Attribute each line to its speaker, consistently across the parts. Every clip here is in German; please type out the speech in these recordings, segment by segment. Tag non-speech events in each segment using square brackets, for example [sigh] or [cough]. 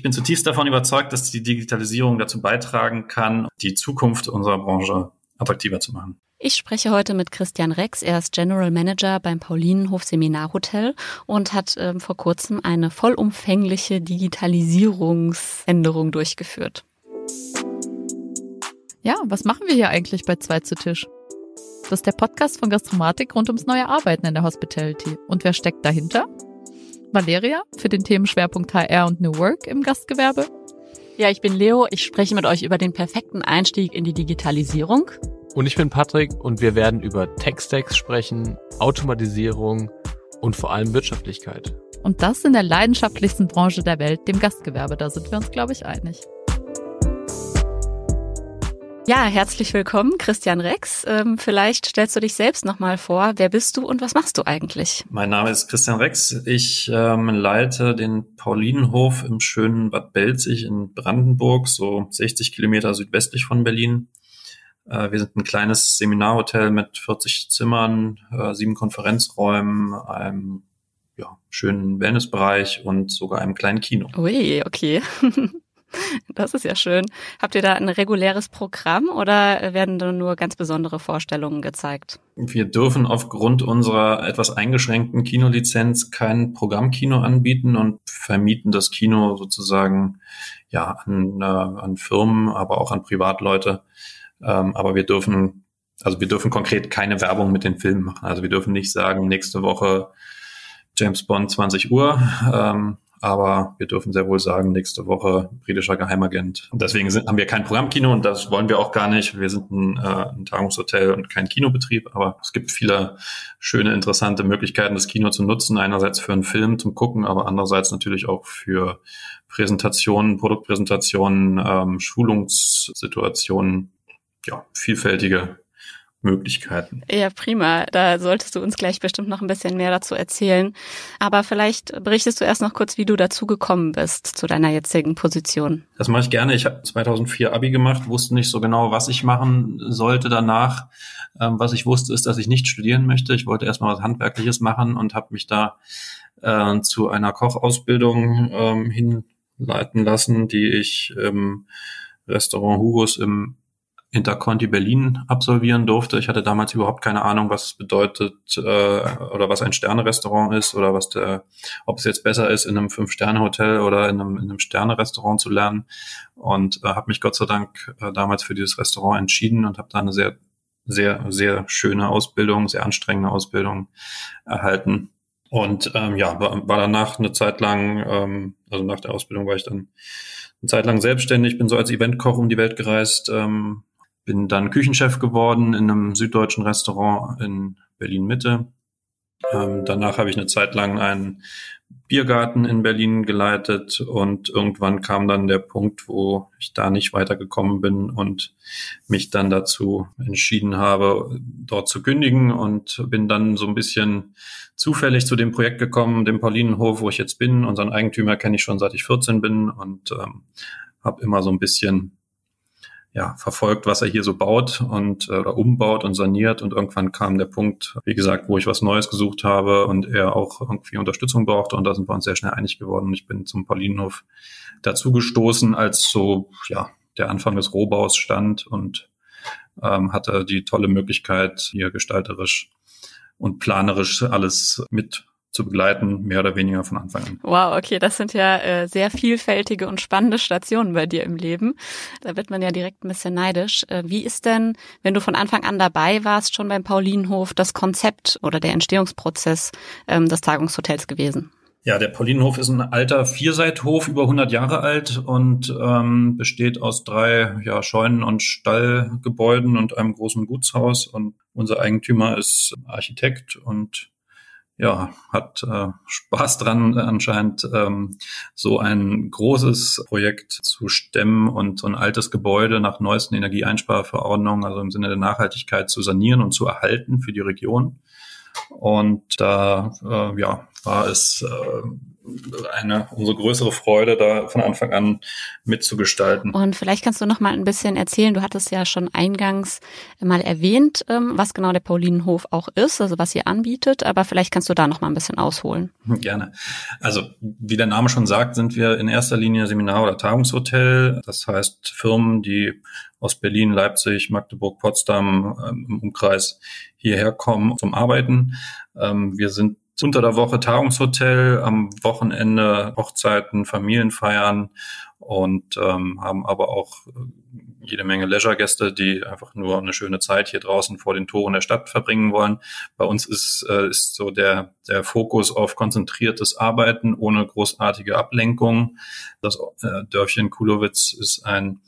Speaker 1: Ich bin zutiefst davon überzeugt, dass die Digitalisierung dazu beitragen kann, die Zukunft unserer Branche attraktiver zu machen.
Speaker 2: Ich spreche heute mit Christian Rex. Er ist General Manager beim Paulinenhof Seminarhotel und hat ähm, vor kurzem eine vollumfängliche Digitalisierungsänderung durchgeführt.
Speaker 3: Ja, was machen wir hier eigentlich bei Zwei zu Tisch? Das ist der Podcast von Gastromatik rund ums neue Arbeiten in der Hospitality. Und wer steckt dahinter? Valeria für den Themenschwerpunkt HR und New Work im Gastgewerbe.
Speaker 2: Ja, ich bin Leo. Ich spreche mit euch über den perfekten Einstieg in die Digitalisierung.
Speaker 4: Und ich bin Patrick und wir werden über Tech-Stacks sprechen, Automatisierung und vor allem Wirtschaftlichkeit.
Speaker 3: Und das in der leidenschaftlichsten Branche der Welt, dem Gastgewerbe. Da sind wir uns, glaube ich, einig.
Speaker 2: Ja, herzlich willkommen, Christian Rex. Ähm, vielleicht stellst du dich selbst nochmal vor. Wer bist du und was machst du eigentlich?
Speaker 1: Mein Name ist Christian Rex. Ich ähm, leite den Paulinenhof im schönen Bad Belzig in Brandenburg, so 60 Kilometer südwestlich von Berlin. Äh, wir sind ein kleines Seminarhotel mit 40 Zimmern, äh, sieben Konferenzräumen, einem ja, schönen Wellnessbereich und sogar einem kleinen Kino.
Speaker 2: Ui, okay. [laughs] [laughs] Das ist ja schön. Habt ihr da ein reguläres Programm oder werden da nur ganz besondere Vorstellungen gezeigt?
Speaker 1: Wir dürfen aufgrund unserer etwas eingeschränkten Kinolizenz kein Programmkino anbieten und vermieten das Kino sozusagen ja an, äh, an Firmen, aber auch an Privatleute. Ähm, aber wir dürfen, also wir dürfen konkret keine Werbung mit den Filmen machen. Also wir dürfen nicht sagen, nächste Woche James Bond 20 Uhr. Ähm, aber wir dürfen sehr wohl sagen, nächste Woche britischer Geheimagent. Und deswegen sind, haben wir kein Programmkino und das wollen wir auch gar nicht. Wir sind ein, äh, ein Tagungshotel und kein Kinobetrieb, aber es gibt viele schöne, interessante Möglichkeiten, das Kino zu nutzen. Einerseits für einen Film zum Gucken, aber andererseits natürlich auch für Präsentationen, Produktpräsentationen, ähm, Schulungssituationen ja, vielfältige Möglichkeiten.
Speaker 2: Ja, prima. Da solltest du uns gleich bestimmt noch ein bisschen mehr dazu erzählen. Aber vielleicht berichtest du erst noch kurz, wie du dazu gekommen bist, zu deiner jetzigen Position.
Speaker 1: Das mache ich gerne. Ich habe 2004 Abi gemacht, wusste nicht so genau, was ich machen sollte danach. Ähm, was ich wusste, ist, dass ich nicht studieren möchte. Ich wollte erstmal was Handwerkliches machen und habe mich da äh, zu einer Kochausbildung ähm, hinleiten lassen, die ich im Restaurant Hugos im Interconti Berlin absolvieren durfte. Ich hatte damals überhaupt keine Ahnung, was es bedeutet äh, oder was ein Sternerestaurant ist oder was der, ob es jetzt besser ist, in einem Fünf-Sterne-Hotel oder in einem, in einem Sterne-Restaurant zu lernen. Und äh, habe mich Gott sei Dank äh, damals für dieses Restaurant entschieden und habe da eine sehr, sehr, sehr schöne Ausbildung, sehr anstrengende Ausbildung erhalten. Und ähm, ja, war, war danach eine Zeit lang, ähm, also nach der Ausbildung war ich dann eine Zeit lang selbstständig, bin so als Eventkoch um die Welt gereist, ähm, bin dann Küchenchef geworden in einem süddeutschen Restaurant in Berlin Mitte. Ähm, danach habe ich eine Zeit lang einen Biergarten in Berlin geleitet und irgendwann kam dann der Punkt, wo ich da nicht weitergekommen bin und mich dann dazu entschieden habe, dort zu kündigen und bin dann so ein bisschen zufällig zu dem Projekt gekommen, dem Paulinenhof, wo ich jetzt bin. Unseren Eigentümer kenne ich schon seit ich 14 bin und ähm, habe immer so ein bisschen ja, verfolgt, was er hier so baut und äh, oder umbaut und saniert. Und irgendwann kam der Punkt, wie gesagt, wo ich was Neues gesucht habe und er auch irgendwie Unterstützung brauchte. Und da sind wir uns sehr schnell einig geworden. Und ich bin zum Paulinenhof dazu gestoßen, als so ja der Anfang des Rohbaus stand und ähm, hatte die tolle Möglichkeit, hier gestalterisch und planerisch alles mit zu begleiten, mehr oder weniger von Anfang an.
Speaker 2: Wow, okay, das sind ja äh, sehr vielfältige und spannende Stationen bei dir im Leben. Da wird man ja direkt ein bisschen neidisch. Äh, wie ist denn, wenn du von Anfang an dabei warst, schon beim Paulinenhof, das Konzept oder der Entstehungsprozess ähm, des Tagungshotels gewesen?
Speaker 1: Ja, der Paulinenhof ist ein alter Vierseithof, über 100 Jahre alt und ähm, besteht aus drei ja, Scheunen- und Stallgebäuden und einem großen Gutshaus. Und unser Eigentümer ist Architekt und ja, hat äh, Spaß dran anscheinend, ähm, so ein großes Projekt zu stemmen und so ein altes Gebäude nach neuesten Energieeinsparverordnungen, also im Sinne der Nachhaltigkeit zu sanieren und zu erhalten für die Region. Und da äh, ja, war es äh, eine unsere größere Freude, da von Anfang an mitzugestalten.
Speaker 2: Und vielleicht kannst du noch mal ein bisschen erzählen. Du hattest ja schon eingangs mal erwähnt, ähm, was genau der Paulinenhof auch ist, also was ihr anbietet. Aber vielleicht kannst du da noch mal ein bisschen ausholen.
Speaker 1: Gerne. Also wie der Name schon sagt, sind wir in erster Linie Seminar- oder Tagungshotel. Das heißt Firmen, die aus Berlin, Leipzig, Magdeburg, Potsdam ähm, im Umkreis hierher kommen zum Arbeiten. Ähm, wir sind unter der Woche Tagungshotel, am Wochenende Hochzeiten, Familienfeiern und ähm, haben aber auch äh, jede Menge Leisure-Gäste, die einfach nur eine schöne Zeit hier draußen vor den Toren der Stadt verbringen wollen. Bei uns ist, äh, ist so der, der Fokus auf konzentriertes Arbeiten ohne großartige Ablenkung. Das äh, Dörfchen Kulowitz ist ein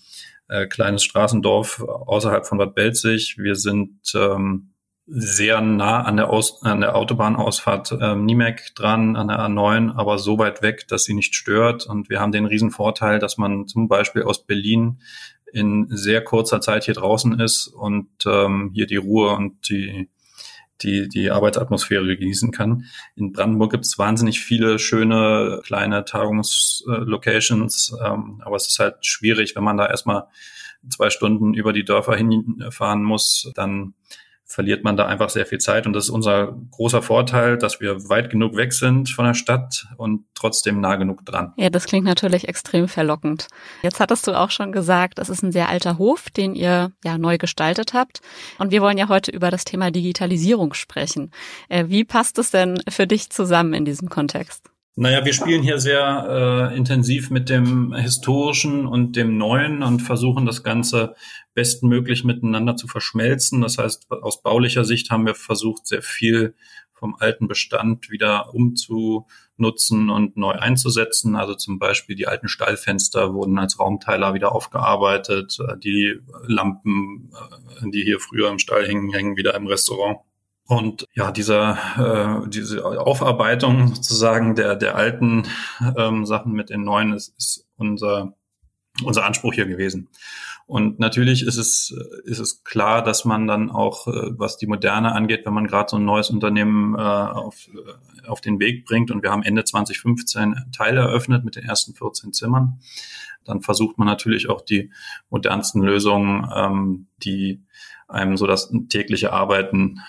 Speaker 1: äh, kleines Straßendorf außerhalb von Bad Belzig. Wir sind ähm, sehr nah an der, Aus an der Autobahnausfahrt ähm, Niemek dran, an der A9, aber so weit weg, dass sie nicht stört. Und wir haben den riesen Vorteil, dass man zum Beispiel aus Berlin in sehr kurzer Zeit hier draußen ist und ähm, hier die Ruhe und die, die, die Arbeitsatmosphäre genießen kann. In Brandenburg gibt es wahnsinnig viele schöne kleine Tagungslocations, ähm, aber es ist halt schwierig, wenn man da erstmal zwei Stunden über die Dörfer hinfahren muss, dann verliert man da einfach sehr viel Zeit. Und das ist unser großer Vorteil, dass wir weit genug weg sind von der Stadt und trotzdem nah genug dran.
Speaker 2: Ja, das klingt natürlich extrem verlockend. Jetzt hattest du auch schon gesagt, es ist ein sehr alter Hof, den ihr ja neu gestaltet habt. Und wir wollen ja heute über das Thema Digitalisierung sprechen. Äh, wie passt es denn für dich zusammen in diesem Kontext?
Speaker 1: Naja, wir spielen hier sehr äh, intensiv mit dem Historischen und dem Neuen und versuchen das Ganze bestmöglich miteinander zu verschmelzen. Das heißt, aus baulicher Sicht haben wir versucht, sehr viel vom alten Bestand wieder umzunutzen und neu einzusetzen. Also zum Beispiel die alten Stallfenster wurden als Raumteiler wieder aufgearbeitet. Die Lampen, äh, die hier früher im Stall hingen, hängen wieder im Restaurant. Und ja, dieser, äh, diese Aufarbeitung sozusagen der, der alten ähm, Sachen mit den neuen ist, ist unser, unser Anspruch hier gewesen. Und natürlich ist es, ist es klar, dass man dann auch, äh, was die Moderne angeht, wenn man gerade so ein neues Unternehmen äh, auf, äh, auf den Weg bringt und wir haben Ende 2015 Teile eröffnet mit den ersten 14 Zimmern, dann versucht man natürlich auch die modernsten Lösungen, ähm, die einem so das tägliche Arbeiten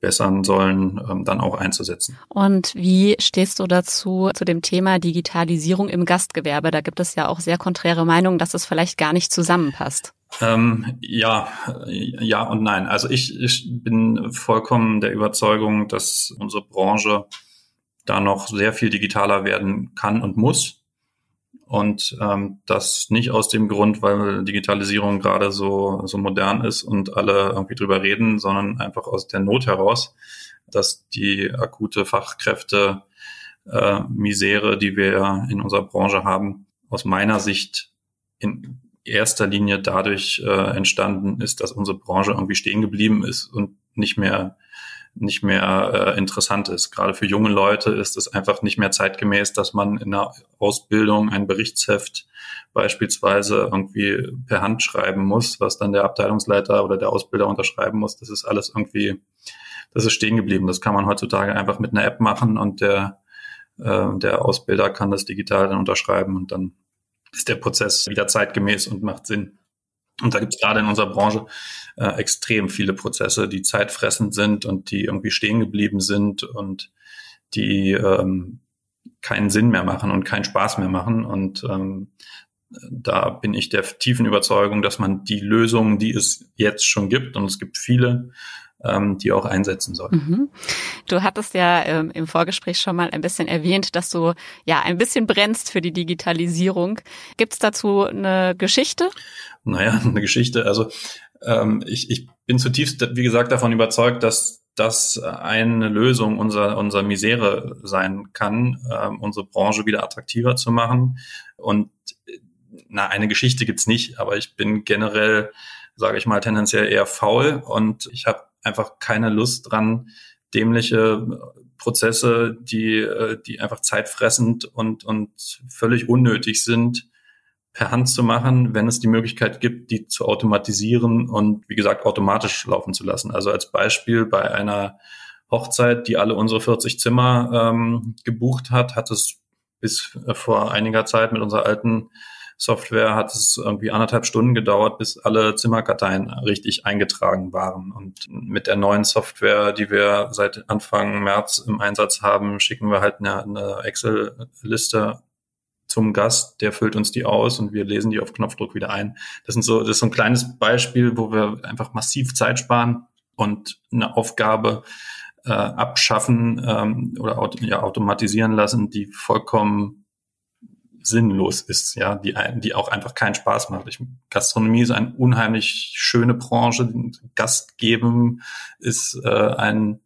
Speaker 1: verbessern sollen, ähm, dann auch einzusetzen.
Speaker 2: Und wie stehst du dazu, zu dem Thema Digitalisierung im Gastgewerbe? Da gibt es ja auch sehr konträre Meinungen, dass es vielleicht gar nicht zusammenpasst.
Speaker 1: Ähm, ja, ja und nein. Also ich, ich bin vollkommen der Überzeugung, dass unsere Branche da noch sehr viel digitaler werden kann und muss. Und ähm, das nicht aus dem Grund, weil Digitalisierung gerade so, so modern ist und alle irgendwie drüber reden, sondern einfach aus der Not heraus, dass die akute Fachkräfte äh, Misere, die wir in unserer Branche haben, aus meiner Sicht in erster Linie dadurch äh, entstanden ist, dass unsere Branche irgendwie stehen geblieben ist und nicht mehr nicht mehr äh, interessant ist. Gerade für junge Leute ist es einfach nicht mehr zeitgemäß, dass man in der Ausbildung ein Berichtsheft beispielsweise irgendwie per Hand schreiben muss, was dann der Abteilungsleiter oder der Ausbilder unterschreiben muss. Das ist alles irgendwie, das ist stehen geblieben. Das kann man heutzutage einfach mit einer App machen und der, äh, der Ausbilder kann das digital dann unterschreiben und dann ist der Prozess wieder zeitgemäß und macht Sinn. Und da gibt es gerade in unserer Branche äh, extrem viele Prozesse, die zeitfressend sind und die irgendwie stehen geblieben sind und die ähm, keinen Sinn mehr machen und keinen Spaß mehr machen. Und ähm, da bin ich der tiefen Überzeugung, dass man die Lösungen, die es jetzt schon gibt, und es gibt viele, ähm, die auch einsetzen soll. Mhm.
Speaker 2: Du hattest ja ähm, im Vorgespräch schon mal ein bisschen erwähnt, dass du ja ein bisschen brennst für die Digitalisierung. Gibt es dazu eine Geschichte?
Speaker 1: Naja, [laughs] eine Geschichte. Also ähm, ich, ich bin zutiefst, wie gesagt, davon überzeugt, dass das eine Lösung unserer, unserer Misere sein kann, ähm, unsere Branche wieder attraktiver zu machen. Und na, eine Geschichte gibt's nicht, aber ich bin generell, sage ich mal, tendenziell eher faul und ich habe einfach keine Lust dran, dämliche Prozesse, die, äh, die einfach zeitfressend und, und völlig unnötig sind, per Hand zu machen, wenn es die Möglichkeit gibt, die zu automatisieren und wie gesagt automatisch laufen zu lassen. Also als Beispiel bei einer Hochzeit, die alle unsere 40 Zimmer ähm, gebucht hat, hat es bis äh, vor einiger Zeit mit unserer alten Software hat es irgendwie anderthalb Stunden gedauert, bis alle Zimmerkarteien richtig eingetragen waren. Und mit der neuen Software, die wir seit Anfang März im Einsatz haben, schicken wir halt eine, eine Excel-Liste zum Gast, der füllt uns die aus und wir lesen die auf Knopfdruck wieder ein. Das sind so, das ist so ein kleines Beispiel, wo wir einfach massiv Zeit sparen und eine Aufgabe äh, abschaffen ähm, oder ja, automatisieren lassen, die vollkommen sinnlos ist, ja, die, die auch einfach keinen Spaß macht. Ich, Gastronomie ist eine unheimlich schöne Branche. Gast geben ist äh, ein,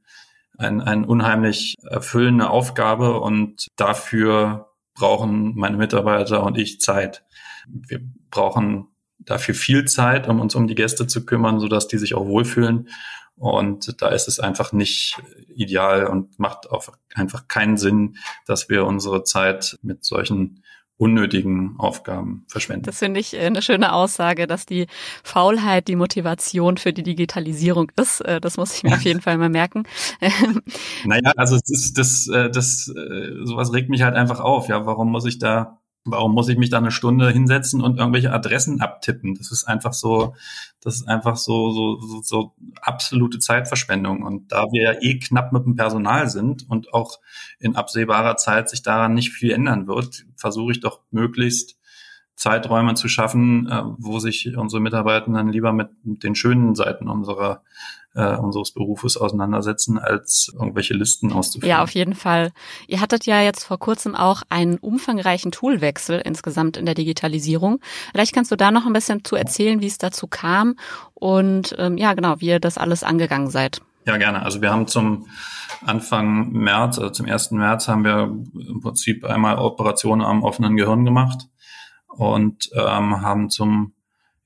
Speaker 1: ein, ein unheimlich erfüllende Aufgabe und dafür brauchen meine Mitarbeiter und ich Zeit. Wir brauchen dafür viel Zeit, um uns um die Gäste zu kümmern, so dass die sich auch wohlfühlen. Und da ist es einfach nicht ideal und macht auch einfach keinen Sinn, dass wir unsere Zeit mit solchen unnötigen Aufgaben verschwenden.
Speaker 2: Das finde ich äh, eine schöne Aussage, dass die Faulheit die Motivation für die Digitalisierung ist. Äh, das muss ich mir [laughs] auf jeden Fall mal merken.
Speaker 1: naja, also das, ist, das, äh, das, sowas regt mich halt einfach auf. Ja, warum muss ich da Warum muss ich mich da eine Stunde hinsetzen und irgendwelche Adressen abtippen? Das ist einfach so, das ist einfach so, so, so, so absolute Zeitverschwendung. Und da wir ja eh knapp mit dem Personal sind und auch in absehbarer Zeit sich daran nicht viel ändern wird, versuche ich doch möglichst Zeiträume zu schaffen, äh, wo sich unsere Mitarbeitenden lieber mit den schönen Seiten unserer äh, unseres Berufes auseinandersetzen, als irgendwelche Listen auszuführen.
Speaker 2: Ja, auf jeden Fall. Ihr hattet ja jetzt vor kurzem auch einen umfangreichen Toolwechsel insgesamt in der Digitalisierung. Vielleicht kannst du da noch ein bisschen zu erzählen, wie es dazu kam und ähm, ja, genau, wie ihr das alles angegangen seid.
Speaker 1: Ja, gerne. Also wir haben zum Anfang März, also zum 1. März, haben wir im Prinzip einmal Operationen am offenen Gehirn gemacht und ähm, haben zum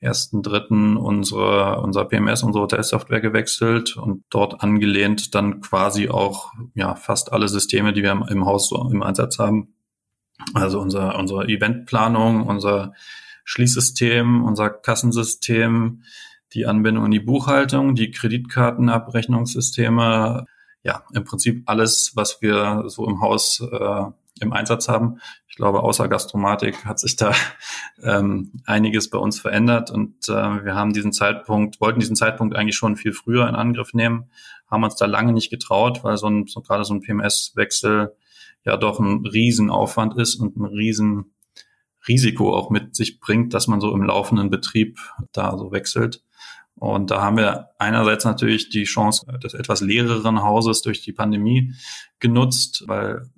Speaker 1: ersten dritten unsere unser PMS, unsere Hotelsoftware gewechselt und dort angelehnt dann quasi auch ja fast alle Systeme, die wir im, im Haus so im Einsatz haben. Also unser unsere Eventplanung, unser Schließsystem, unser Kassensystem, die Anbindung in die Buchhaltung, die Kreditkartenabrechnungssysteme, ja, im Prinzip alles, was wir so im Haus äh, im Einsatz haben. Ich glaube, außer Gastromatik hat sich da ähm, einiges bei uns verändert und äh, wir haben diesen Zeitpunkt, wollten diesen Zeitpunkt eigentlich schon viel früher in Angriff nehmen, haben uns da lange nicht getraut, weil so, ein, so gerade so ein PMS-Wechsel ja doch ein Riesenaufwand ist und ein riesen Risiko auch mit sich bringt, dass man so im laufenden Betrieb da so wechselt. Und da haben wir einerseits natürlich die Chance des etwas leereren Hauses durch die Pandemie genutzt, weil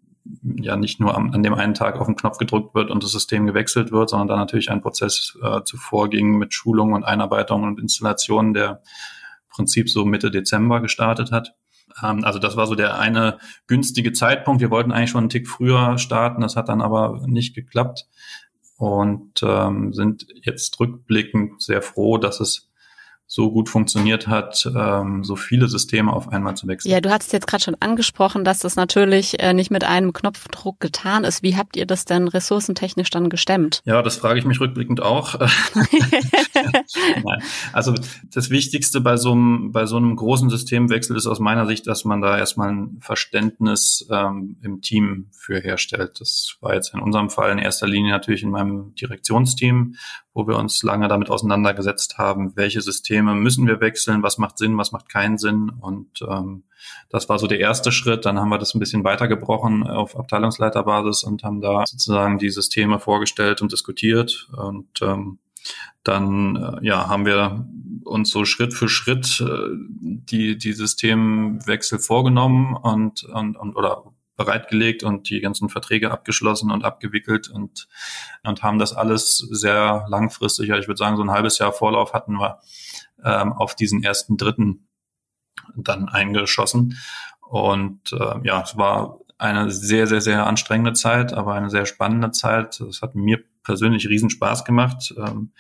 Speaker 1: ja nicht nur am, an dem einen Tag auf den Knopf gedrückt wird und das System gewechselt wird, sondern da natürlich ein Prozess äh, zuvor ging mit Schulung und Einarbeitung und Installation, der im Prinzip so Mitte Dezember gestartet hat. Ähm, also das war so der eine günstige Zeitpunkt. Wir wollten eigentlich schon einen Tick früher starten, das hat dann aber nicht geklappt und ähm, sind jetzt rückblickend sehr froh, dass es so gut funktioniert hat, ähm, so viele Systeme auf einmal zu wechseln.
Speaker 2: Ja, du hast jetzt gerade schon angesprochen, dass das natürlich äh, nicht mit einem Knopfdruck getan ist. Wie habt ihr das denn ressourcentechnisch dann gestemmt?
Speaker 1: Ja, das frage ich mich rückblickend auch. [laughs] Also das Wichtigste bei so einem bei so einem großen Systemwechsel ist aus meiner Sicht, dass man da erstmal ein Verständnis ähm, im Team für herstellt. Das war jetzt in unserem Fall in erster Linie natürlich in meinem Direktionsteam, wo wir uns lange damit auseinandergesetzt haben, welche Systeme müssen wir wechseln, was macht Sinn, was macht keinen Sinn. Und ähm, das war so der erste Schritt. Dann haben wir das ein bisschen weitergebrochen auf Abteilungsleiterbasis und haben da sozusagen die Systeme vorgestellt und diskutiert. Und ähm, dann äh, ja, haben wir uns so Schritt für Schritt äh, die, die Systemwechsel vorgenommen und, und, und oder bereitgelegt und die ganzen Verträge abgeschlossen und abgewickelt und, und haben das alles sehr langfristig, ja, ich würde sagen, so ein halbes Jahr Vorlauf hatten wir ähm, auf diesen ersten Dritten dann eingeschossen. Und äh, ja, es war eine sehr, sehr, sehr anstrengende Zeit, aber eine sehr spannende Zeit. Es hat mir persönlich riesen Spaß gemacht. Ähm,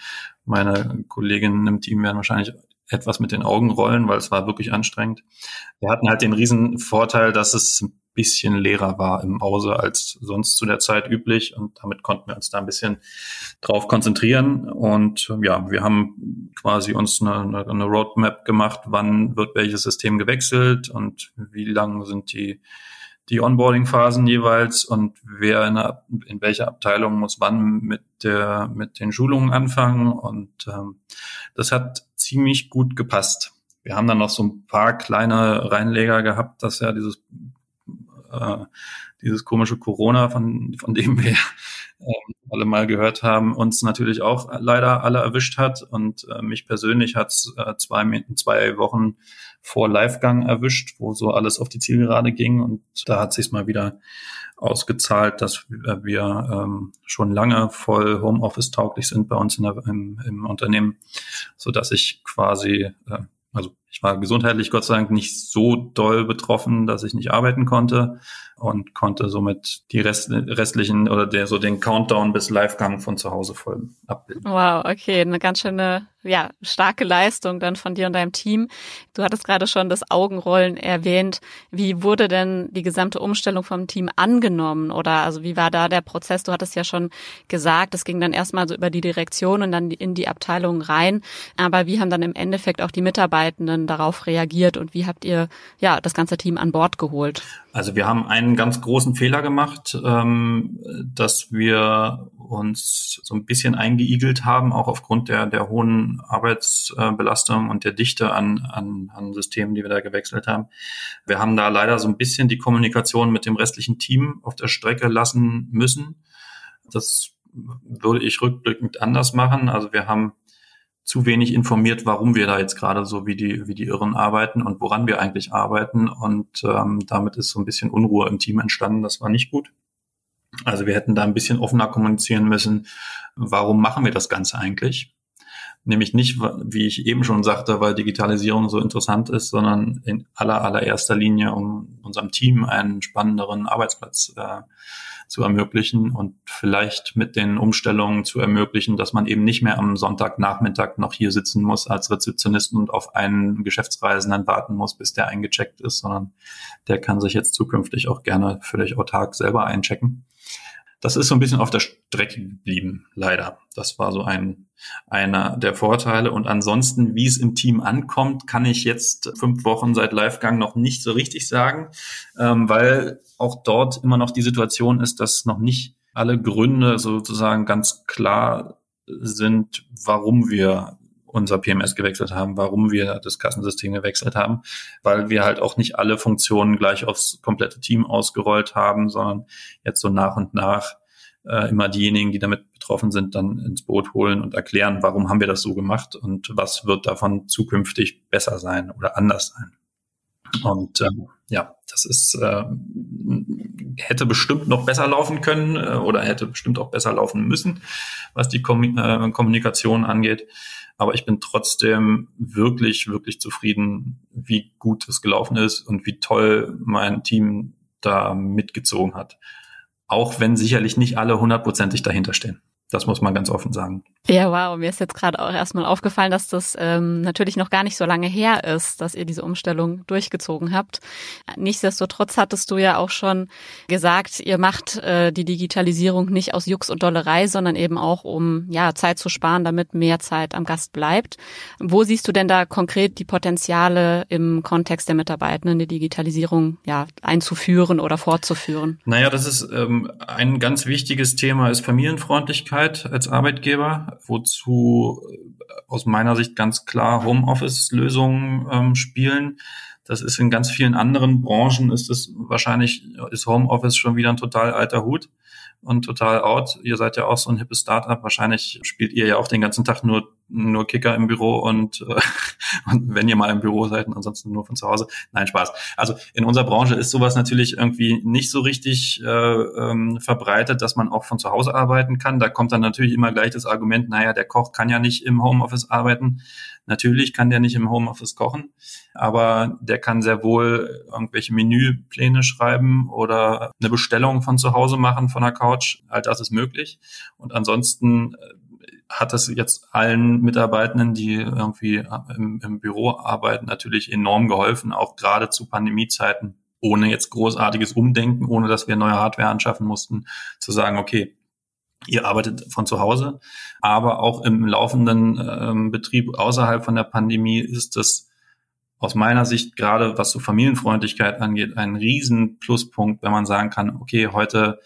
Speaker 1: meine Kolleginnen im Team werden wahrscheinlich etwas mit den Augen rollen, weil es war wirklich anstrengend. Wir hatten halt den riesen Vorteil, dass es bisschen leerer war im Hause als sonst zu der Zeit üblich. Und damit konnten wir uns da ein bisschen drauf konzentrieren. Und ja, wir haben quasi uns eine, eine Roadmap gemacht, wann wird welches System gewechselt und wie lang sind die die Onboarding-Phasen jeweils und wer in, der, in welcher Abteilung muss wann mit der mit den Schulungen anfangen. Und ähm, das hat ziemlich gut gepasst. Wir haben dann noch so ein paar kleine Reinleger gehabt, dass ja dieses äh, dieses komische Corona, von, von dem wir äh, alle mal gehört haben, uns natürlich auch leider alle erwischt hat. Und äh, mich persönlich hat es äh, zwei, zwei Wochen vor Livegang erwischt, wo so alles auf die Zielgerade ging. Und da hat sich mal wieder ausgezahlt, dass wir ähm, schon lange voll Homeoffice tauglich sind bei uns in der, im, im Unternehmen, so dass ich quasi äh, also ich war gesundheitlich Gott sei Dank nicht so doll betroffen, dass ich nicht arbeiten konnte und konnte somit die Rest, restlichen oder der, so den Countdown bis Livegang von zu Hause voll abbilden.
Speaker 2: Wow, okay, eine ganz schöne ja, starke Leistung dann von dir und deinem Team. Du hattest gerade schon das Augenrollen erwähnt. Wie wurde denn die gesamte Umstellung vom Team angenommen? Oder also wie war da der Prozess? Du hattest ja schon gesagt, es ging dann erstmal so über die Direktion und dann in die Abteilung rein. Aber wie haben dann im Endeffekt auch die Mitarbeitenden darauf reagiert und wie habt ihr ja das ganze Team an Bord geholt?
Speaker 1: Also wir haben einen ganz großen Fehler gemacht, ähm, dass wir uns so ein bisschen eingeigelt haben, auch aufgrund der, der hohen Arbeitsbelastung und der Dichte an, an, an Systemen, die wir da gewechselt haben. Wir haben da leider so ein bisschen die Kommunikation mit dem restlichen Team auf der Strecke lassen müssen. Das würde ich rückblickend anders machen. Also wir haben zu wenig informiert, warum wir da jetzt gerade so wie die, wie die Irren arbeiten und woran wir eigentlich arbeiten. Und ähm, damit ist so ein bisschen Unruhe im Team entstanden. Das war nicht gut. Also wir hätten da ein bisschen offener kommunizieren müssen, warum machen wir das Ganze eigentlich? Nämlich nicht, wie ich eben schon sagte, weil Digitalisierung so interessant ist, sondern in aller allererster Linie, um unserem Team einen spannenderen Arbeitsplatz äh, zu ermöglichen und vielleicht mit den Umstellungen zu ermöglichen, dass man eben nicht mehr am Sonntagnachmittag noch hier sitzen muss als Rezeptionisten und auf einen Geschäftsreisenden warten muss, bis der eingecheckt ist, sondern der kann sich jetzt zukünftig auch gerne völlig autark selber einchecken das ist so ein bisschen auf der Strecke geblieben, leider. Das war so ein, einer der Vorteile. Und ansonsten, wie es im Team ankommt, kann ich jetzt fünf Wochen seit Livegang noch nicht so richtig sagen, ähm, weil auch dort immer noch die Situation ist, dass noch nicht alle Gründe sozusagen ganz klar sind, warum wir unser PMS gewechselt haben, warum wir das Kassensystem gewechselt haben, weil wir halt auch nicht alle Funktionen gleich aufs komplette Team ausgerollt haben, sondern jetzt so nach und nach äh, immer diejenigen, die damit betroffen sind, dann ins Boot holen und erklären, warum haben wir das so gemacht und was wird davon zukünftig besser sein oder anders sein. Und ähm, ja, das ist äh, hätte bestimmt noch besser laufen können äh, oder hätte bestimmt auch besser laufen müssen, was die Kom äh, Kommunikation angeht. Aber ich bin trotzdem wirklich, wirklich zufrieden, wie gut es gelaufen ist und wie toll mein Team da mitgezogen hat. Auch wenn sicherlich nicht alle hundertprozentig dahinter stehen. Das muss man ganz offen sagen.
Speaker 2: Ja, wow. Mir ist jetzt gerade auch erstmal aufgefallen, dass das ähm, natürlich noch gar nicht so lange her ist, dass ihr diese Umstellung durchgezogen habt. Nichtsdestotrotz hattest du ja auch schon gesagt, ihr macht äh, die Digitalisierung nicht aus Jux und Dollerei, sondern eben auch, um ja Zeit zu sparen, damit mehr Zeit am Gast bleibt. Wo siehst du denn da konkret die Potenziale im Kontext der Mitarbeitenden, die Digitalisierung ja einzuführen oder fortzuführen?
Speaker 1: Naja, das ist ähm, ein ganz wichtiges Thema, ist Familienfreundlichkeit als Arbeitgeber, wozu äh, aus meiner Sicht ganz klar Homeoffice-Lösungen ähm, spielen. Das ist in ganz vielen anderen Branchen ist es wahrscheinlich, ist Homeoffice schon wieder ein total alter Hut und total out. Ihr seid ja auch so ein hippes Startup. Wahrscheinlich spielt ihr ja auch den ganzen Tag nur nur Kicker im Büro und, äh, [laughs] und wenn ihr mal im Büro seid und ansonsten nur von zu Hause. Nein, Spaß. Also in unserer Branche ist sowas natürlich irgendwie nicht so richtig äh, ähm, verbreitet, dass man auch von zu Hause arbeiten kann. Da kommt dann natürlich immer gleich das Argument, naja, der Koch kann ja nicht im Homeoffice arbeiten. Natürlich kann der nicht im Homeoffice kochen, aber der kann sehr wohl irgendwelche Menüpläne schreiben oder eine Bestellung von zu Hause machen von der Couch. All das ist möglich. Und ansonsten äh, hat das jetzt allen Mitarbeitenden, die irgendwie im, im Büro arbeiten, natürlich enorm geholfen, auch gerade zu Pandemiezeiten ohne jetzt großartiges Umdenken, ohne dass wir neue Hardware anschaffen mussten, zu sagen, okay, ihr arbeitet von zu Hause. Aber auch im laufenden ähm, Betrieb außerhalb von der Pandemie ist es aus meiner Sicht gerade, was so Familienfreundlichkeit angeht, ein riesen Pluspunkt, wenn man sagen kann, okay, heute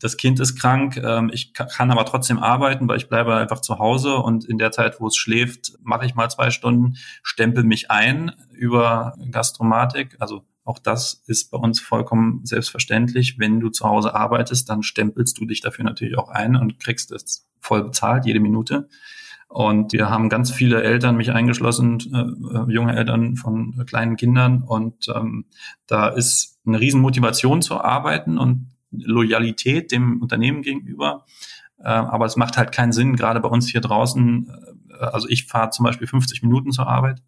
Speaker 1: das Kind ist krank, ähm, ich kann aber trotzdem arbeiten, weil ich bleibe einfach zu Hause und in der Zeit, wo es schläft, mache ich mal zwei Stunden, stempel mich ein über Gastromatik. Also auch das ist bei uns vollkommen selbstverständlich. Wenn du zu Hause arbeitest, dann stempelst du dich dafür natürlich auch ein und kriegst es voll bezahlt, jede Minute. Und wir haben ganz viele Eltern, mich eingeschlossen, äh, junge Eltern von kleinen Kindern. Und ähm, da ist eine Riesenmotivation zu arbeiten und Loyalität dem Unternehmen gegenüber. Äh, aber es macht halt keinen Sinn, gerade bei uns hier draußen. Äh, also ich fahre zum Beispiel 50 Minuten zur Arbeit.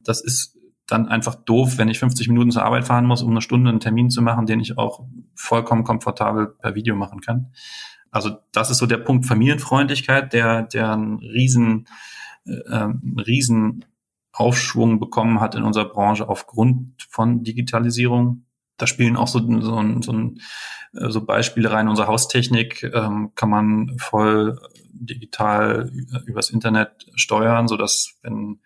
Speaker 1: Das ist dann einfach doof, wenn ich 50 Minuten zur Arbeit fahren muss, um eine Stunde einen Termin zu machen, den ich auch vollkommen komfortabel per Video machen kann. Also das ist so der Punkt Familienfreundlichkeit, der, der einen riesen, äh, einen riesen Aufschwung bekommen hat in unserer Branche aufgrund von Digitalisierung da spielen auch so, so, so, so Beispiele rein. Unsere Haustechnik ähm, kann man voll digital übers Internet steuern, so dass wenn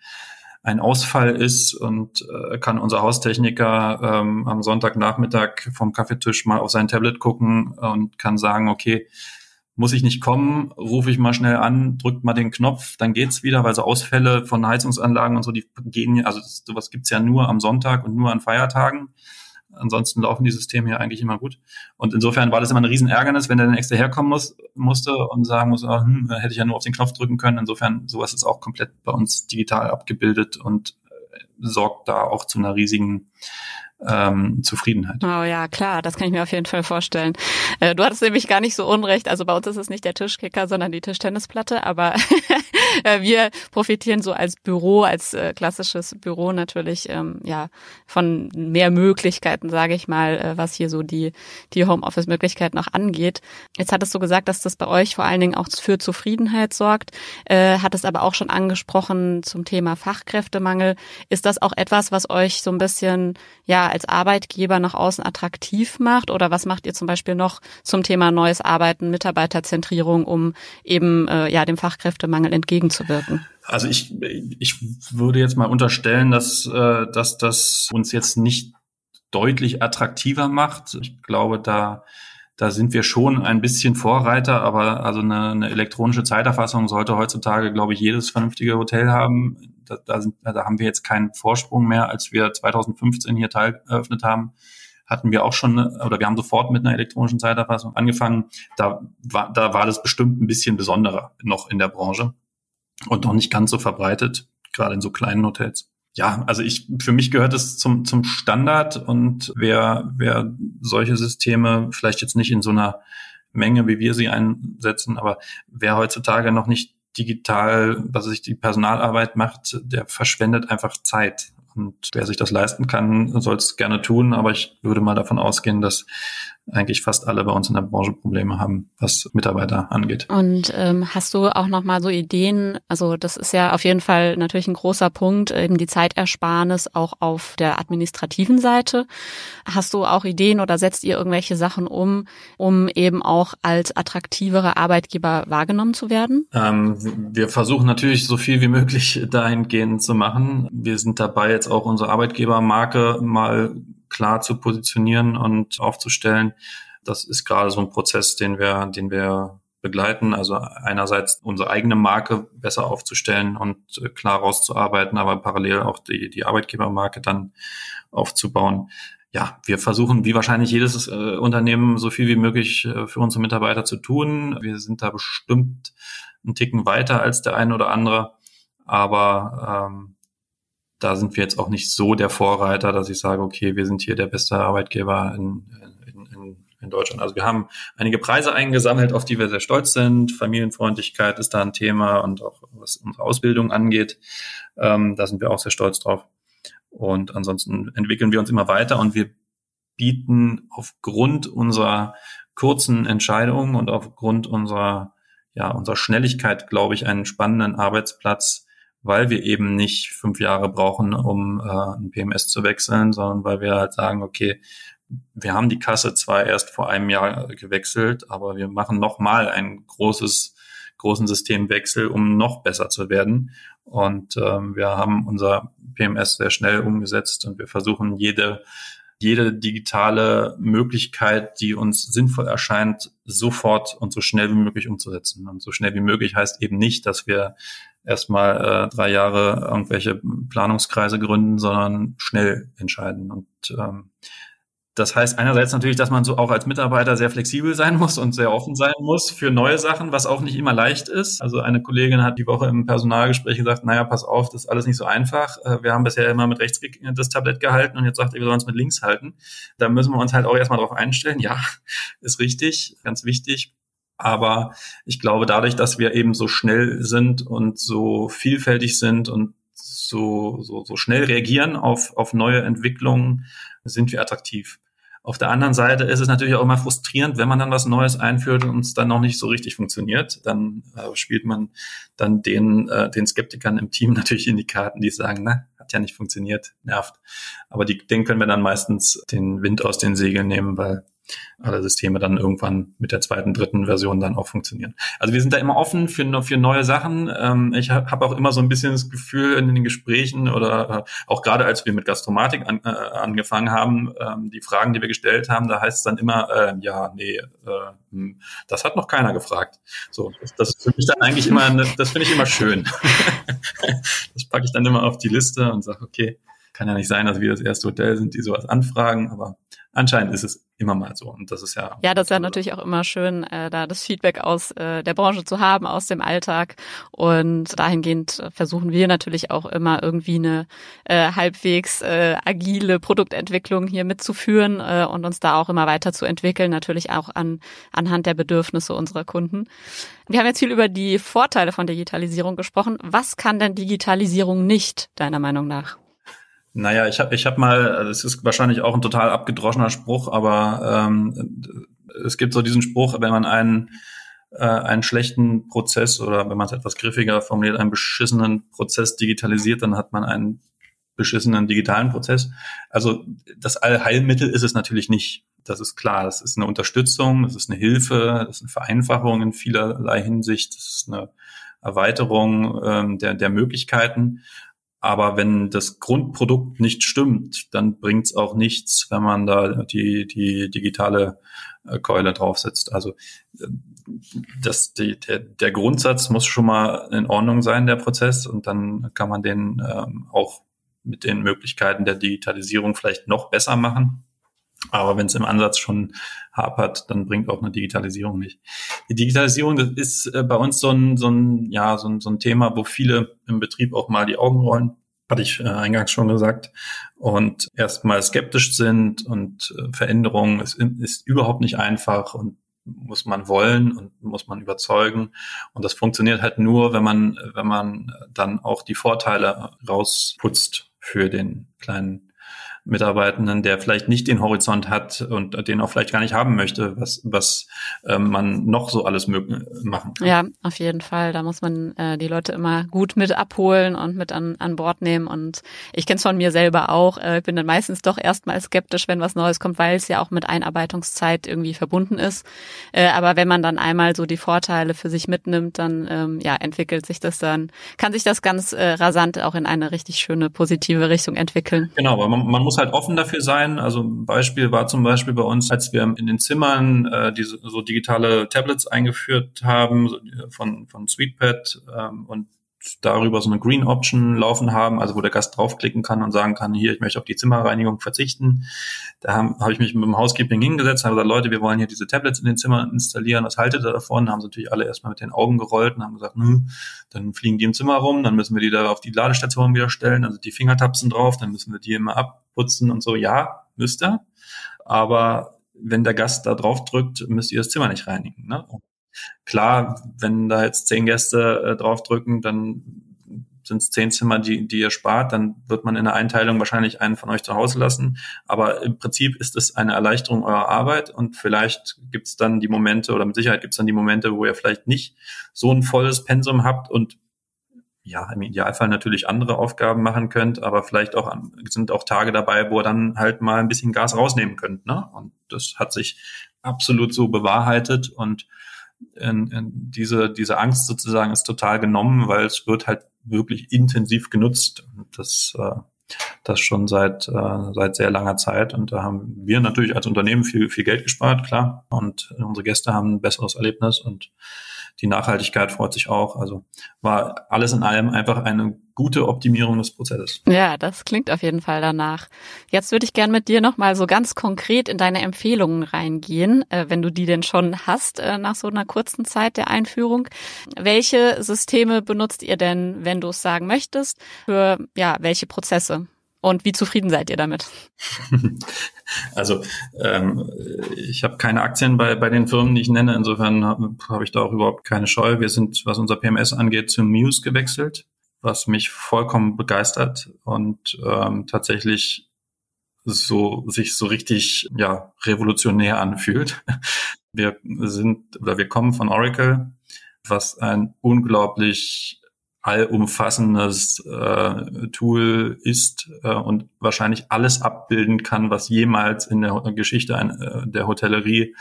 Speaker 1: ein Ausfall ist und äh, kann unser Haustechniker ähm, am Sonntagnachmittag vom Kaffeetisch mal auf sein Tablet gucken und kann sagen, okay, muss ich nicht kommen, rufe ich mal schnell an, drückt mal den Knopf, dann geht's wieder, weil so Ausfälle von Heizungsanlagen und so, die gehen, also sowas gibt's ja nur am Sonntag und nur an Feiertagen. Ansonsten laufen die Systeme ja eigentlich immer gut. Und insofern war das immer ein Riesenärgernis, wenn der dann extra herkommen muss, musste und sagen muss, oh, hm, hätte ich ja nur auf den Knopf drücken können. Insofern, sowas ist auch komplett bei uns digital abgebildet und äh, sorgt da auch zu einer riesigen ähm, Zufriedenheit.
Speaker 2: Oh ja, klar, das kann ich mir auf jeden Fall vorstellen. Äh, du hattest nämlich gar nicht so unrecht. Also bei uns ist es nicht der Tischkicker, sondern die Tischtennisplatte. Aber [laughs] äh, wir profitieren so als Büro, als äh, klassisches Büro natürlich ähm, ja von mehr Möglichkeiten, sage ich mal, äh, was hier so die die Homeoffice-Möglichkeiten noch angeht. Jetzt hattest du gesagt, dass das bei euch vor allen Dingen auch für Zufriedenheit sorgt. Äh, hattest aber auch schon angesprochen zum Thema Fachkräftemangel. Ist das auch etwas, was euch so ein bisschen ja als Arbeitgeber nach außen attraktiv macht? Oder was macht ihr zum Beispiel noch zum Thema neues Arbeiten, Mitarbeiterzentrierung, um eben äh, ja dem Fachkräftemangel entgegenzuwirken?
Speaker 1: Also ich, ich würde jetzt mal unterstellen, dass, äh, dass das uns jetzt nicht deutlich attraktiver macht. Ich glaube, da da sind wir schon ein bisschen Vorreiter, aber also eine, eine elektronische Zeiterfassung sollte heutzutage, glaube ich, jedes vernünftige Hotel haben. Da, da, sind, da haben wir jetzt keinen Vorsprung mehr, als wir 2015 hier Teil eröffnet haben hatten wir auch schon, oder wir haben sofort mit einer elektronischen Zeiterfassung angefangen. Da war, da war das bestimmt ein bisschen besonderer noch in der Branche und noch nicht ganz so verbreitet, gerade in so kleinen Hotels ja, also ich, für mich gehört es zum, zum Standard und wer, wer solche Systeme vielleicht jetzt nicht in so einer Menge, wie wir sie einsetzen, aber wer heutzutage noch nicht digital, was sich die Personalarbeit macht, der verschwendet einfach Zeit. Und wer sich das leisten kann, soll es gerne tun. Aber ich würde mal davon ausgehen, dass eigentlich fast alle bei uns in der Branche Probleme haben, was Mitarbeiter angeht.
Speaker 2: Und ähm, hast du auch noch mal so Ideen? Also das ist ja auf jeden Fall natürlich ein großer Punkt, eben die Zeitersparnis auch auf der administrativen Seite. Hast du auch Ideen oder setzt ihr irgendwelche Sachen um, um eben auch als attraktivere Arbeitgeber wahrgenommen zu werden?
Speaker 1: Ähm, wir versuchen natürlich so viel wie möglich dahingehend zu machen. Wir sind dabei, jetzt auch unsere Arbeitgebermarke mal klar zu positionieren und aufzustellen. Das ist gerade so ein Prozess, den wir, den wir begleiten. Also einerseits unsere eigene Marke besser aufzustellen und äh, klar rauszuarbeiten, aber parallel auch die, die Arbeitgebermarke dann aufzubauen. Ja, wir versuchen, wie wahrscheinlich jedes äh, Unternehmen, so viel wie möglich äh, für unsere Mitarbeiter zu tun. Wir sind da bestimmt einen Ticken weiter als der eine oder andere. Aber ähm, da sind wir jetzt auch nicht so der Vorreiter, dass ich sage, okay, wir sind hier der beste Arbeitgeber in, in, in, in Deutschland. Also wir haben einige Preise eingesammelt, auf die wir sehr stolz sind. Familienfreundlichkeit ist da ein Thema und auch was unsere Ausbildung angeht, ähm, da sind wir auch sehr stolz drauf. Und ansonsten entwickeln wir uns immer weiter und wir bieten aufgrund unserer kurzen Entscheidungen und aufgrund unserer, ja, unserer Schnelligkeit, glaube ich, einen spannenden Arbeitsplatz weil wir eben nicht fünf Jahre brauchen, um äh, ein PMS zu wechseln, sondern weil wir halt sagen, okay, wir haben die Kasse zwar erst vor einem Jahr gewechselt, aber wir machen nochmal ein großes, großen Systemwechsel, um noch besser zu werden. Und ähm, wir haben unser PMS sehr schnell umgesetzt und wir versuchen jede jede digitale Möglichkeit, die uns sinnvoll erscheint, sofort und so schnell wie möglich umzusetzen. Und so schnell wie möglich heißt eben nicht, dass wir erstmal äh, drei Jahre irgendwelche Planungskreise gründen, sondern schnell entscheiden. Und ähm, das heißt einerseits natürlich, dass man so auch als Mitarbeiter sehr flexibel sein muss und sehr offen sein muss für neue Sachen, was auch nicht immer leicht ist. Also eine Kollegin hat die Woche im Personalgespräch gesagt, naja, pass auf, das ist alles nicht so einfach. Äh, wir haben bisher immer mit rechts das Tablett gehalten und jetzt sagt ihr, wir sollen es mit links halten. Da müssen wir uns halt auch erstmal drauf einstellen. Ja, [laughs] ist richtig, ganz wichtig. Aber ich glaube, dadurch, dass wir eben so schnell sind und so vielfältig sind und so, so, so schnell reagieren auf, auf neue Entwicklungen, sind wir attraktiv. Auf der anderen Seite ist es natürlich auch immer frustrierend, wenn man dann was Neues einführt und es dann noch nicht so richtig funktioniert. Dann äh, spielt man dann den, äh, den Skeptikern im Team [laughs] natürlich in die Karten, die sagen, na, hat ja nicht funktioniert, nervt. Aber die, denen können wir dann meistens den Wind aus den Segeln nehmen, weil alle Systeme dann irgendwann mit der zweiten, dritten Version dann auch funktionieren. Also wir sind da immer offen für, für neue Sachen. Ähm, ich habe auch immer so ein bisschen das Gefühl in den Gesprächen oder äh, auch gerade als wir mit Gastromatik an, äh, angefangen haben, ähm, die Fragen, die wir gestellt haben, da heißt es dann immer, äh, ja, nee, äh, hm, das hat noch keiner gefragt. So, das, das ist für mich dann eigentlich immer, das finde ich immer schön. [laughs] das packe ich dann immer auf die Liste und sage, okay, kann ja nicht sein, dass wir das erste Hotel sind, die sowas anfragen, aber anscheinend ist es immer mal so. Und das ist ja.
Speaker 2: Ja, das ja natürlich auch immer schön, äh, da das Feedback aus äh, der Branche zu haben, aus dem Alltag. Und dahingehend versuchen wir natürlich auch immer irgendwie eine äh, halbwegs äh, agile Produktentwicklung hier mitzuführen äh, und uns da auch immer weiterzuentwickeln, natürlich auch an, anhand der Bedürfnisse unserer Kunden. Wir haben jetzt viel über die Vorteile von Digitalisierung gesprochen. Was kann denn Digitalisierung nicht, deiner Meinung nach?
Speaker 1: Naja, ich habe ich hab mal, das ist wahrscheinlich auch ein total abgedroschener Spruch, aber ähm, es gibt so diesen Spruch, wenn man einen, äh, einen schlechten Prozess oder wenn man es etwas griffiger formuliert, einen beschissenen Prozess digitalisiert, dann hat man einen beschissenen digitalen Prozess. Also das Allheilmittel ist es natürlich nicht. Das ist klar. Das ist eine Unterstützung, das ist eine Hilfe, das ist eine Vereinfachung in vielerlei Hinsicht, das ist eine Erweiterung ähm, der, der Möglichkeiten. Aber wenn das Grundprodukt nicht stimmt, dann bringt es auch nichts, wenn man da die, die digitale äh, Keule draufsetzt. Also äh, das, die, der, der Grundsatz muss schon mal in Ordnung sein, der Prozess, und dann kann man den ähm, auch mit den Möglichkeiten der Digitalisierung vielleicht noch besser machen. Aber wenn es im Ansatz schon hapert, dann bringt auch eine Digitalisierung nicht. Die Digitalisierung das ist äh, bei uns so ein, so ein, ja, so ein, so ein Thema, wo viele im Betrieb auch mal die Augen rollen, hatte ich äh, eingangs schon gesagt, und erstmal skeptisch sind und äh, Veränderung ist, ist überhaupt nicht einfach und muss man wollen und muss man überzeugen. Und das funktioniert halt nur, wenn man, wenn man dann auch die Vorteile rausputzt für den kleinen Mitarbeitenden, der vielleicht nicht den Horizont hat und den auch vielleicht gar nicht haben möchte, was, was äh, man noch so alles machen kann.
Speaker 2: Ja, auf jeden Fall. Da muss man äh, die Leute immer gut mit abholen und mit an, an Bord nehmen. Und ich kenne es von mir selber auch. Äh, bin dann meistens doch erstmal skeptisch, wenn was Neues kommt, weil es ja auch mit Einarbeitungszeit irgendwie verbunden ist. Äh, aber wenn man dann einmal so die Vorteile für sich mitnimmt, dann ähm, ja, entwickelt sich das dann, kann sich das ganz äh, rasant auch in eine richtig schöne positive Richtung entwickeln.
Speaker 1: Genau, aber man, man muss muss halt offen dafür sein. Also ein Beispiel war zum Beispiel bei uns, als wir in den Zimmern äh, diese so digitale Tablets eingeführt haben so von von SweetPad ähm, und darüber so eine Green Option laufen haben, also wo der Gast draufklicken kann und sagen kann, hier, ich möchte auf die Zimmerreinigung verzichten. Da habe hab ich mich mit dem Housekeeping hingesetzt, habe gesagt, Leute, wir wollen hier diese Tablets in den Zimmern installieren, was haltet ihr davon? Haben sie natürlich alle erstmal mit den Augen gerollt und haben gesagt, hm, dann fliegen die im Zimmer rum, dann müssen wir die da auf die Ladestation wieder stellen, also die Fingertapsen drauf, dann müssen wir die immer abputzen und so. Ja, müsst ihr, aber wenn der Gast da drauf drückt, müsst ihr das Zimmer nicht reinigen. Ne? Klar, wenn da jetzt zehn Gäste äh, draufdrücken, dann sind es zehn Zimmer, die, die ihr spart, dann wird man in der Einteilung wahrscheinlich einen von euch zu Hause lassen. Aber im Prinzip ist es eine Erleichterung eurer Arbeit und vielleicht gibt es dann die Momente oder mit Sicherheit gibt es dann die Momente, wo ihr vielleicht nicht so ein volles Pensum habt und ja, im Idealfall natürlich andere Aufgaben machen könnt, aber vielleicht auch sind auch Tage dabei, wo ihr dann halt mal ein bisschen Gas rausnehmen könnt. Ne? Und das hat sich absolut so bewahrheitet und in, in diese, diese Angst sozusagen ist total genommen, weil es wird halt wirklich intensiv genutzt. Und das, äh, das schon seit, äh, seit sehr langer Zeit. Und da haben wir natürlich als Unternehmen viel, viel Geld gespart, klar. Und unsere Gäste haben ein besseres Erlebnis und die Nachhaltigkeit freut sich auch. Also war alles in allem einfach eine gute Optimierung des Prozesses.
Speaker 2: Ja, das klingt auf jeden Fall danach. Jetzt würde ich gern mit dir nochmal so ganz konkret in deine Empfehlungen reingehen, äh, wenn du die denn schon hast äh, nach so einer kurzen Zeit der Einführung. Welche Systeme benutzt ihr denn, wenn du es sagen möchtest, für ja, welche Prozesse? Und wie zufrieden seid ihr damit? [laughs]
Speaker 1: Also ähm, ich habe keine Aktien bei, bei den Firmen, die ich nenne. Insofern habe hab ich da auch überhaupt keine Scheu. Wir sind, was unser PMS angeht, zu Muse gewechselt, was mich vollkommen begeistert und ähm, tatsächlich so sich so richtig ja revolutionär anfühlt. [laughs] Wir sind oder wir kommen von Oracle, was ein unglaublich allumfassendes äh, Tool ist äh, und wahrscheinlich alles abbilden kann, was jemals in der Geschichte ein, äh, der Hotellerie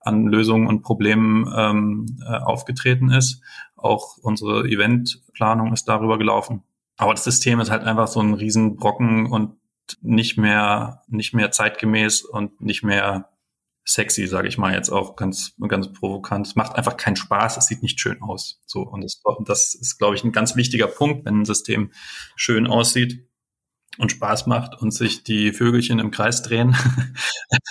Speaker 1: an Lösungen und Problemen ähm, äh, aufgetreten ist. Auch unsere Eventplanung ist darüber gelaufen. Aber das System ist halt einfach so ein Riesenbrocken und nicht mehr, nicht mehr zeitgemäß und nicht mehr sexy, sage ich mal jetzt auch ganz ganz provokant. Es macht einfach keinen Spaß, es sieht nicht schön aus. So und das, das ist, glaube ich, ein ganz wichtiger Punkt, wenn ein System schön aussieht und Spaß macht und sich die Vögelchen im Kreis drehen,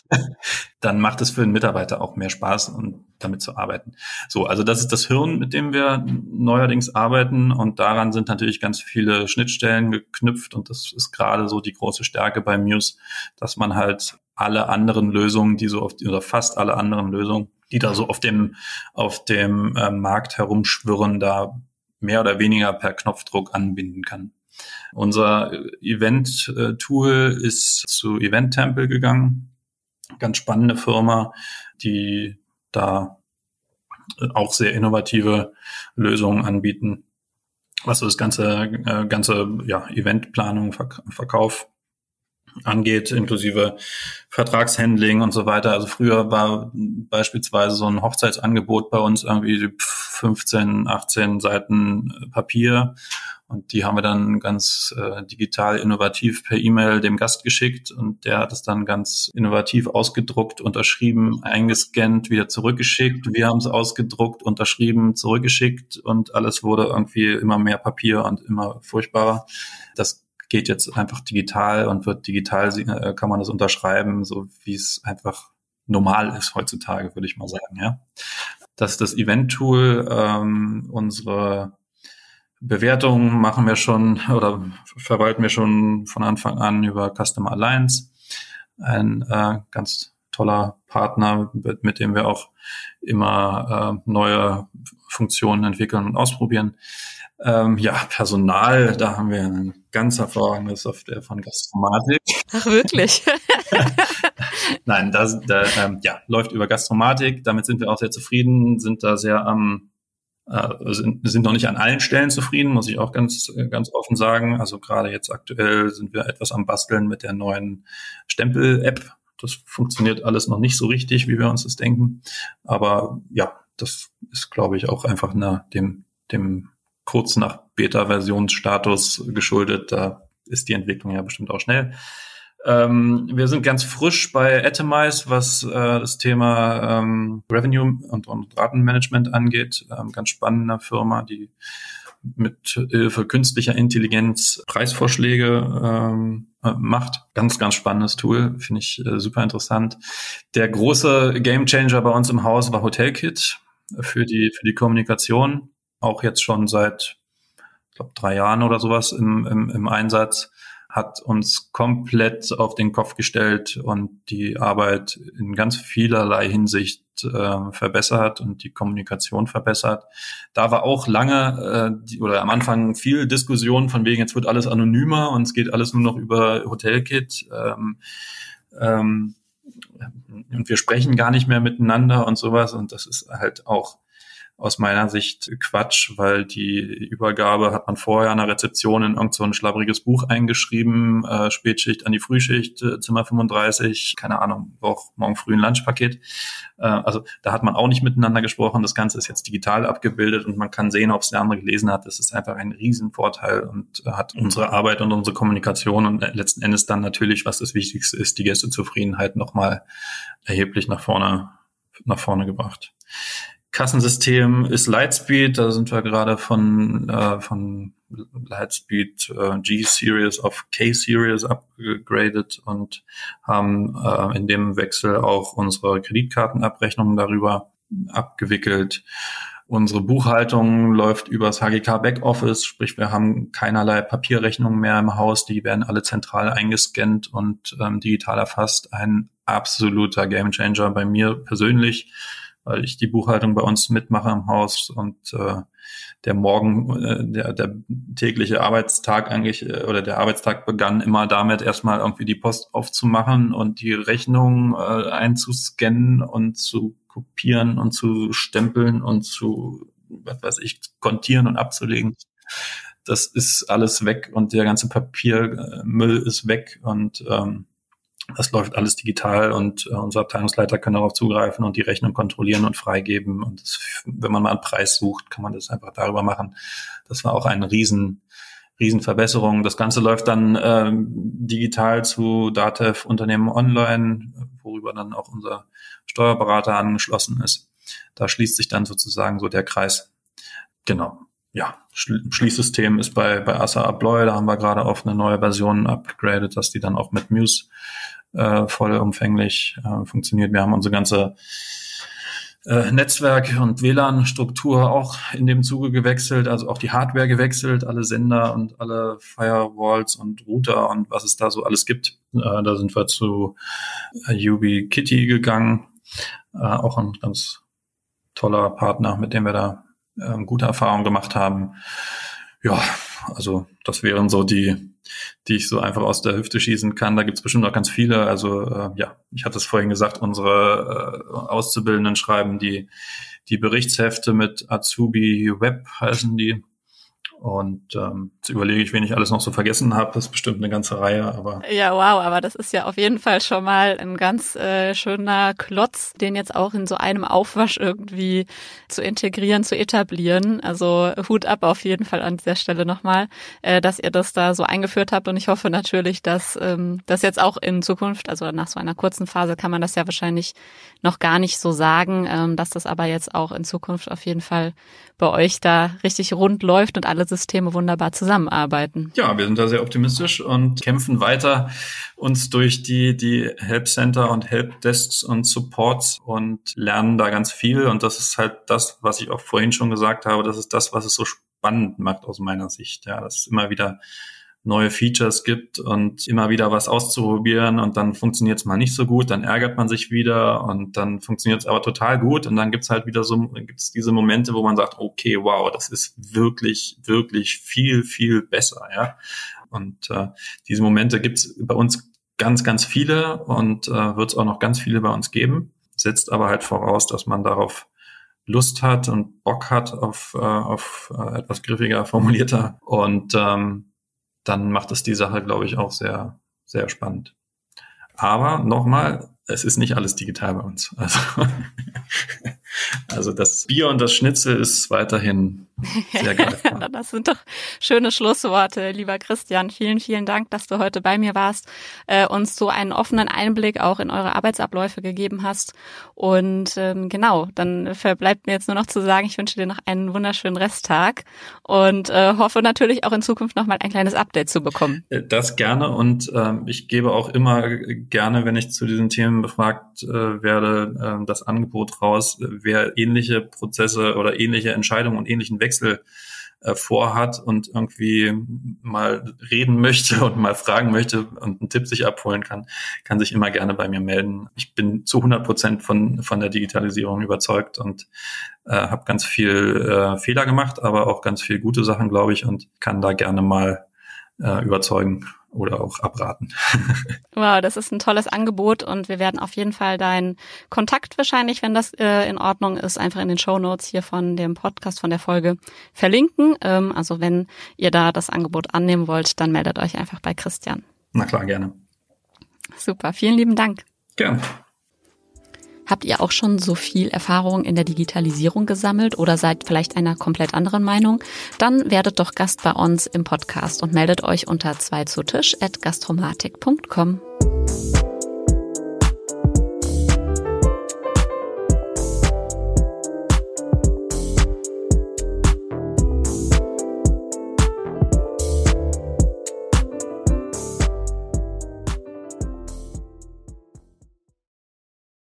Speaker 1: [laughs] dann macht es für den Mitarbeiter auch mehr Spaß und damit zu arbeiten. So, also das ist das Hirn, mit dem wir neuerdings arbeiten und daran sind natürlich ganz viele Schnittstellen geknüpft und das ist gerade so die große Stärke bei Muse, dass man halt alle anderen Lösungen, die so auf oder fast alle anderen Lösungen, die da so auf dem auf dem äh, Markt herumschwirren, da mehr oder weniger per Knopfdruck anbinden kann. Unser Event-Tool ist zu Event Temple gegangen. Ganz spannende Firma, die da auch sehr innovative Lösungen anbieten, was das ganze, äh, ganze ja, Eventplanung, Verkauf angeht, inklusive Vertragshandling und so weiter. Also früher war beispielsweise so ein Hochzeitsangebot bei uns irgendwie 15, 18 Seiten Papier und die haben wir dann ganz äh, digital innovativ per E-Mail dem Gast geschickt und der hat es dann ganz innovativ ausgedruckt, unterschrieben, eingescannt, wieder zurückgeschickt. Wir haben es ausgedruckt, unterschrieben, zurückgeschickt und alles wurde irgendwie immer mehr Papier und immer furchtbarer. Das geht jetzt einfach digital und wird digital, äh, kann man das unterschreiben, so wie es einfach normal ist heutzutage, würde ich mal sagen, ja. Das ist das Event-Tool, ähm, unsere Bewertungen machen wir schon oder verwalten wir schon von Anfang an über Customer Alliance. Ein äh, ganz toller Partner, mit, mit dem wir auch immer äh, neue Funktionen entwickeln und ausprobieren. Ähm, ja, Personal, da haben wir eine ganz hervorragende Software von Gastromatik.
Speaker 2: Ach, wirklich? [laughs]
Speaker 1: Nein, das da, ähm, ja, läuft über Gastromatik. Damit sind wir auch sehr zufrieden, sind da sehr am, sind, sind noch nicht an allen Stellen zufrieden, muss ich auch ganz, ganz offen sagen. Also gerade jetzt aktuell sind wir etwas am Basteln mit der neuen Stempel-App. Das funktioniert alles noch nicht so richtig, wie wir uns das denken. Aber ja, das ist, glaube ich, auch einfach na, dem, dem kurz nach Beta-Versionsstatus geschuldet. Da ist die Entwicklung ja bestimmt auch schnell. Ähm, wir sind ganz frisch bei Atomize, was äh, das Thema ähm, Revenue und, und Datenmanagement angeht. Ähm, ganz spannende Firma, die mit Hilfe künstlicher Intelligenz Preisvorschläge ähm, äh, macht. Ganz, ganz spannendes Tool, finde ich äh, super interessant. Der große Gamechanger bei uns im Haus war HotelKit für die, für die Kommunikation auch jetzt schon seit, ich glaube, drei Jahren oder sowas im, im, im Einsatz, hat uns komplett auf den Kopf gestellt und die Arbeit in ganz vielerlei Hinsicht äh, verbessert und die Kommunikation verbessert. Da war auch lange äh, die, oder am Anfang viel Diskussion von wegen, jetzt wird alles anonymer und es geht alles nur noch über Hotelkit. Ähm, ähm, und wir sprechen gar nicht mehr miteinander und sowas. Und das ist halt auch aus meiner Sicht Quatsch, weil die Übergabe hat man vorher an der Rezeption in irgend so ein schlabbriges Buch eingeschrieben, äh, Spätschicht an die Frühschicht, äh, Zimmer 35, keine Ahnung, auch morgen früh ein Lunchpaket. Äh, also da hat man auch nicht miteinander gesprochen. Das Ganze ist jetzt digital abgebildet und man kann sehen, ob es der andere gelesen hat. Das ist einfach ein Riesenvorteil und äh, hat unsere Arbeit und unsere Kommunikation und äh, letzten Endes dann natürlich, was das Wichtigste ist, die Gästezufriedenheit nochmal erheblich nach vorne, nach vorne gebracht. Kassensystem ist Lightspeed, da sind wir gerade von, äh, von Lightspeed äh, G-Series auf K-Series upgraded und haben äh, in dem Wechsel auch unsere Kreditkartenabrechnungen darüber abgewickelt. Unsere Buchhaltung läuft übers HGK Backoffice, sprich wir haben keinerlei Papierrechnungen mehr im Haus, die werden alle zentral eingescannt und ähm, digital erfasst. Ein absoluter Gamechanger bei mir persönlich weil ich die Buchhaltung bei uns mitmache im Haus und äh, der Morgen, äh, der, der tägliche Arbeitstag eigentlich äh, oder der Arbeitstag begann immer damit, erstmal irgendwie die Post aufzumachen und die Rechnung äh, einzuscannen und zu kopieren und zu stempeln und zu, was weiß ich, kontieren und abzulegen. Das ist alles weg und der ganze Papiermüll ist weg und ähm, das läuft alles digital und äh, unsere Abteilungsleiter können darauf zugreifen und die Rechnung kontrollieren und freigeben. Und das, wenn man mal einen Preis sucht, kann man das einfach darüber machen. Das war auch eine riesen, riesen Verbesserung. Das Ganze läuft dann ähm, digital zu Datev Unternehmen Online, worüber dann auch unser Steuerberater angeschlossen ist. Da schließt sich dann sozusagen so der Kreis. Genau. Ja, Schließsystem ist bei, bei Assa Abloy, da haben wir gerade auf eine neue Version upgraded, dass die dann auch mit Muse äh, vollumfänglich äh, funktioniert. Wir haben unsere ganze äh, Netzwerk und WLAN-Struktur auch in dem Zuge gewechselt, also auch die Hardware gewechselt, alle Sender und alle Firewalls und Router und was es da so alles gibt. Äh, da sind wir zu äh, Kitty gegangen, äh, auch ein ganz toller Partner, mit dem wir da äh, gute Erfahrungen gemacht haben. Ja, also das wären so die, die ich so einfach aus der Hüfte schießen kann. Da gibt's bestimmt auch ganz viele. Also äh, ja, ich hatte es vorhin gesagt, unsere äh, Auszubildenden schreiben die, die Berichtshefte mit Azubi Web heißen die. Und ähm, jetzt überlege ich, wen ich alles noch so vergessen habe. Das ist bestimmt eine ganze Reihe, aber.
Speaker 2: Ja, wow, aber das ist ja auf jeden Fall schon mal ein ganz äh, schöner Klotz, den jetzt auch in so einem Aufwasch irgendwie zu integrieren, zu etablieren. Also Hut ab auf jeden Fall an dieser Stelle nochmal, äh, dass ihr das da so eingeführt habt. Und ich hoffe natürlich, dass ähm, das jetzt auch in Zukunft, also nach so einer kurzen Phase kann man das ja wahrscheinlich noch gar nicht so sagen, ähm, dass das aber jetzt auch in Zukunft auf jeden Fall bei euch da richtig rund läuft und alle Systeme wunderbar zusammenarbeiten.
Speaker 1: Ja, wir sind da sehr optimistisch und kämpfen weiter uns durch die, die Help Center und Help Desks und Supports und lernen da ganz viel. Und das ist halt das, was ich auch vorhin schon gesagt habe. Das ist das, was es so spannend macht aus meiner Sicht. Ja, das ist immer wieder neue Features gibt und immer wieder was auszuprobieren und dann funktioniert es mal nicht so gut, dann ärgert man sich wieder und dann funktioniert es aber total gut und dann gibt's halt wieder so gibt's diese Momente, wo man sagt, okay, wow, das ist wirklich, wirklich viel, viel besser, ja. Und äh, diese Momente gibt's bei uns ganz, ganz viele und äh, wird es auch noch ganz viele bei uns geben. Setzt aber halt voraus, dass man darauf Lust hat und Bock hat auf, äh, auf äh, etwas griffiger formulierter und ähm, dann macht es die Sache, glaube ich, auch sehr, sehr spannend. Aber nochmal, es ist nicht alles digital bei uns. Also, [laughs] also das Bier und das Schnitzel ist weiterhin sehr [laughs]
Speaker 2: das sind doch schöne Schlussworte, lieber Christian. Vielen, vielen Dank, dass du heute bei mir warst, äh, uns so einen offenen Einblick auch in eure Arbeitsabläufe gegeben hast. Und ähm, genau, dann verbleibt mir jetzt nur noch zu sagen, ich wünsche dir noch einen wunderschönen Resttag und äh, hoffe natürlich auch in Zukunft noch mal ein kleines Update zu bekommen.
Speaker 1: Äh, das gerne und ähm, ich gebe auch immer gerne, wenn ich zu diesen Themen befragt äh, werde, äh, das Angebot raus, wer ähnliche Prozesse oder ähnliche Entscheidungen und ähnlichen Wechsel äh, vorhat und irgendwie mal reden möchte und mal fragen möchte und einen Tipp sich abholen kann, kann sich immer gerne bei mir melden. Ich bin zu 100 Prozent von, von der Digitalisierung überzeugt und äh, habe ganz viel äh, Fehler gemacht, aber auch ganz viel gute Sachen, glaube ich, und kann da gerne mal äh, überzeugen, oder auch abraten. [laughs]
Speaker 2: wow, das ist ein tolles Angebot und wir werden auf jeden Fall deinen Kontakt wahrscheinlich, wenn das äh, in Ordnung ist, einfach in den Show Notes hier von dem Podcast, von der Folge verlinken. Ähm, also wenn ihr da das Angebot annehmen wollt, dann meldet euch einfach bei Christian.
Speaker 1: Na klar, gerne.
Speaker 2: Super, vielen lieben Dank.
Speaker 1: Gerne.
Speaker 2: Habt ihr auch schon so viel Erfahrung in der Digitalisierung gesammelt oder seid vielleicht einer komplett anderen Meinung? Dann werdet doch Gast bei uns im Podcast und meldet euch unter 2 zu Tisch at gastromatik.com.